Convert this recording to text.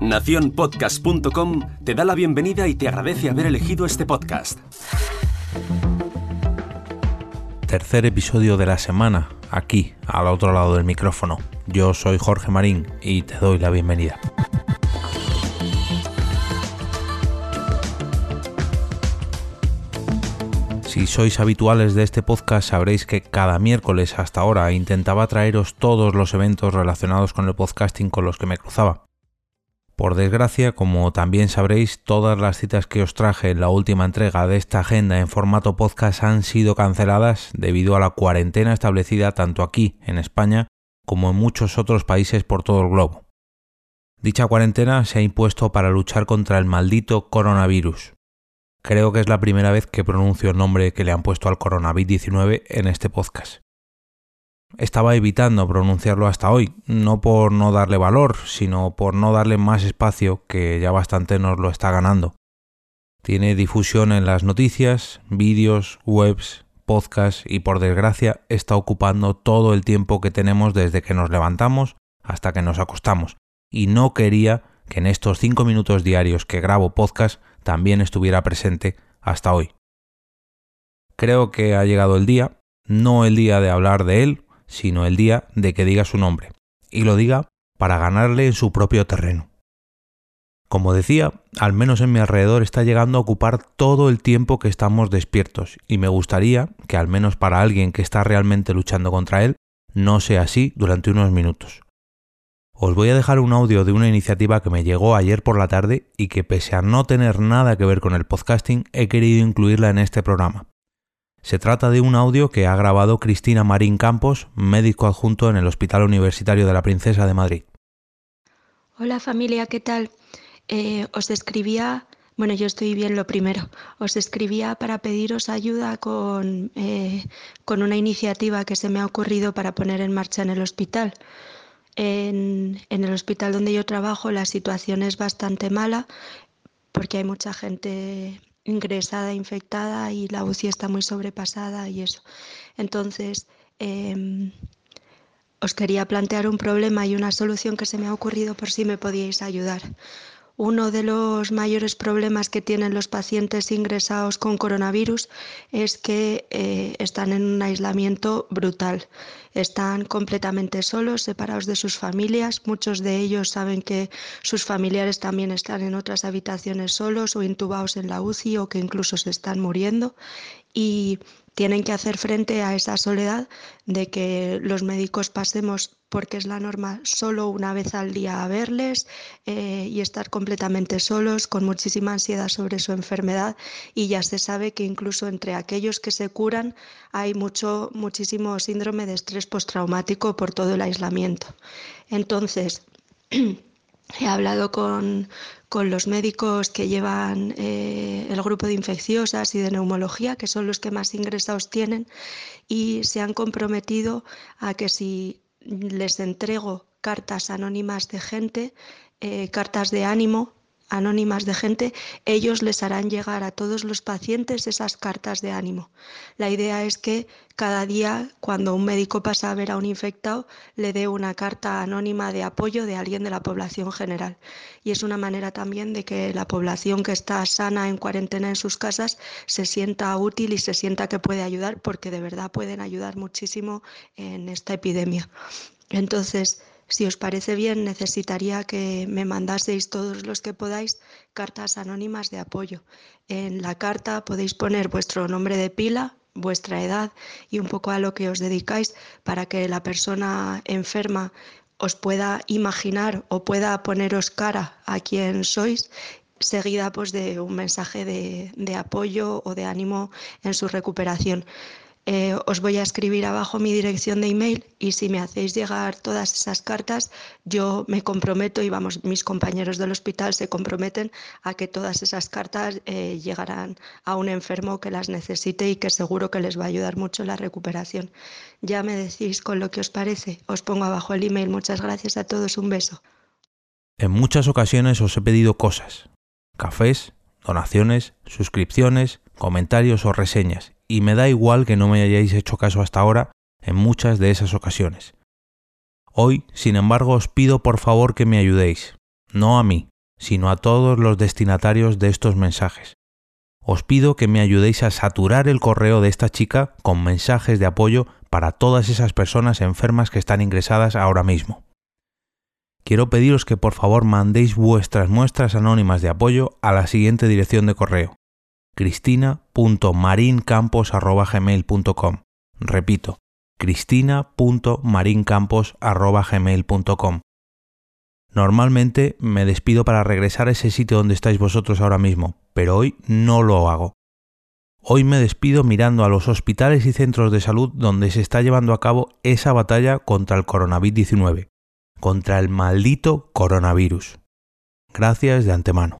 Naciónpodcast.com te da la bienvenida y te agradece haber elegido este podcast. Tercer episodio de la semana, aquí, al otro lado del micrófono. Yo soy Jorge Marín y te doy la bienvenida. Si sois habituales de este podcast sabréis que cada miércoles hasta ahora intentaba traeros todos los eventos relacionados con el podcasting con los que me cruzaba. Por desgracia, como también sabréis, todas las citas que os traje en la última entrega de esta agenda en formato podcast han sido canceladas debido a la cuarentena establecida tanto aquí, en España, como en muchos otros países por todo el globo. Dicha cuarentena se ha impuesto para luchar contra el maldito coronavirus, Creo que es la primera vez que pronuncio el nombre que le han puesto al coronavirus 19 en este podcast. Estaba evitando pronunciarlo hasta hoy, no por no darle valor, sino por no darle más espacio que ya bastante nos lo está ganando. Tiene difusión en las noticias, vídeos, webs, podcasts y por desgracia está ocupando todo el tiempo que tenemos desde que nos levantamos hasta que nos acostamos. Y no quería que en estos cinco minutos diarios que grabo podcast también estuviera presente hasta hoy. Creo que ha llegado el día, no el día de hablar de él, sino el día de que diga su nombre, y lo diga para ganarle en su propio terreno. Como decía, al menos en mi alrededor está llegando a ocupar todo el tiempo que estamos despiertos, y me gustaría que al menos para alguien que está realmente luchando contra él, no sea así durante unos minutos. Os voy a dejar un audio de una iniciativa que me llegó ayer por la tarde y que pese a no tener nada que ver con el podcasting, he querido incluirla en este programa. Se trata de un audio que ha grabado Cristina Marín Campos, médico adjunto en el Hospital Universitario de la Princesa de Madrid. Hola familia, ¿qué tal? Eh, os escribía, bueno, yo estoy bien lo primero, os escribía para pediros ayuda con, eh, con una iniciativa que se me ha ocurrido para poner en marcha en el hospital. En, el hospital donde yo trabajo la situación es bastante mala porque hay mucha gente ingresada, infectada y la UCI está muy sobrepasada y eso. Entonces, em, os quería plantear un problema y una solución que se me ha ocurrido por si me podíais ayudar. Uno de los mayores problemas que tienen los pacientes ingresados con coronavirus es que eh, están en un aislamiento brutal. Están completamente solos, separados de sus familias. Muchos de ellos saben que sus familiares también están en otras habitaciones solos o intubados en la UCI o que incluso se están muriendo. Y tienen que hacer frente a esa soledad de que los médicos pasemos, porque es la norma, solo una vez al día verles eh, y estar completamente solos, con muchísima ansiedad sobre su enfermedad. Y ya se sabe que incluso entre aquellos que se curan hay mucho, muchísimo síndrome de estrés postraumático por todo el aislamiento. Entonces, He hablado con, los médicos que llevan eh, el grupo de infecciosas y de neumología, que son los que más ingresados tienen, y se han comprometido a que si les entrego cartas anónimas de gente, eh, cartas de ánimo, anónimas de gente, ellos les harán llegar a todos los pacientes esas cartas de ánimo. La idea es que cada día, cuando un médico pasa a ver a un infectado, le dé una carta anónima de apoyo de alguien de la población general. Y es una manera también de que la población que está sana en cuarentena en sus casas se sienta útil y se sienta que puede ayudar, porque de verdad pueden ayudar muchísimo en esta epidemia. Entonces, si os parece bien, necesitaría que me mandaseis todos los que podáis cartas anónimas de apoyo. En la carta podéis poner vuestro nombre de pila, vuestra edad y un poco a lo que os dedicáis para que la persona enferma os pueda imaginar o pueda poneros cara a quien sois seguida pues de un mensaje de, de apoyo o de ánimo en su recuperación. Eh, os voy a escribir abajo mi dirección de email y si me hacéis llegar todas esas cartas, yo me comprometo y vamos, mis compañeros del hospital se comprometen a que todas esas cartas eh, llegarán a un enfermo que las necesite y que seguro que les va a ayudar mucho la recuperación. Ya me decís con lo que os parece. Os pongo abajo el email. Muchas gracias a todos. Un beso. En muchas ocasiones os he pedido cosas. Cafés, donaciones, suscripciones, comentarios o reseñas y me da igual que no me hayáis hecho caso hasta ahora en muchas de esas ocasiones. Hoy, sin embargo, os pido por favor que me ayudéis, no a mí, sino a todos los destinatarios de estos mensajes. Os pido que me ayudéis a saturar el correo de esta chica con mensajes de apoyo para todas esas personas enfermas que están ingresadas ahora mismo. Quiero pediros que por favor mandéis vuestras muestras anónimas de apoyo a la siguiente dirección de correo cristina.marincampos.gmail.com Repito, cristina.marincampos.gmail.com Normalmente me despido para regresar a ese sitio donde estáis vosotros ahora mismo, pero hoy no lo hago. Hoy me despido mirando a los hospitales y centros de salud donde se está llevando a cabo esa batalla contra el coronavirus 19, contra el maldito coronavirus. Gracias de antemano.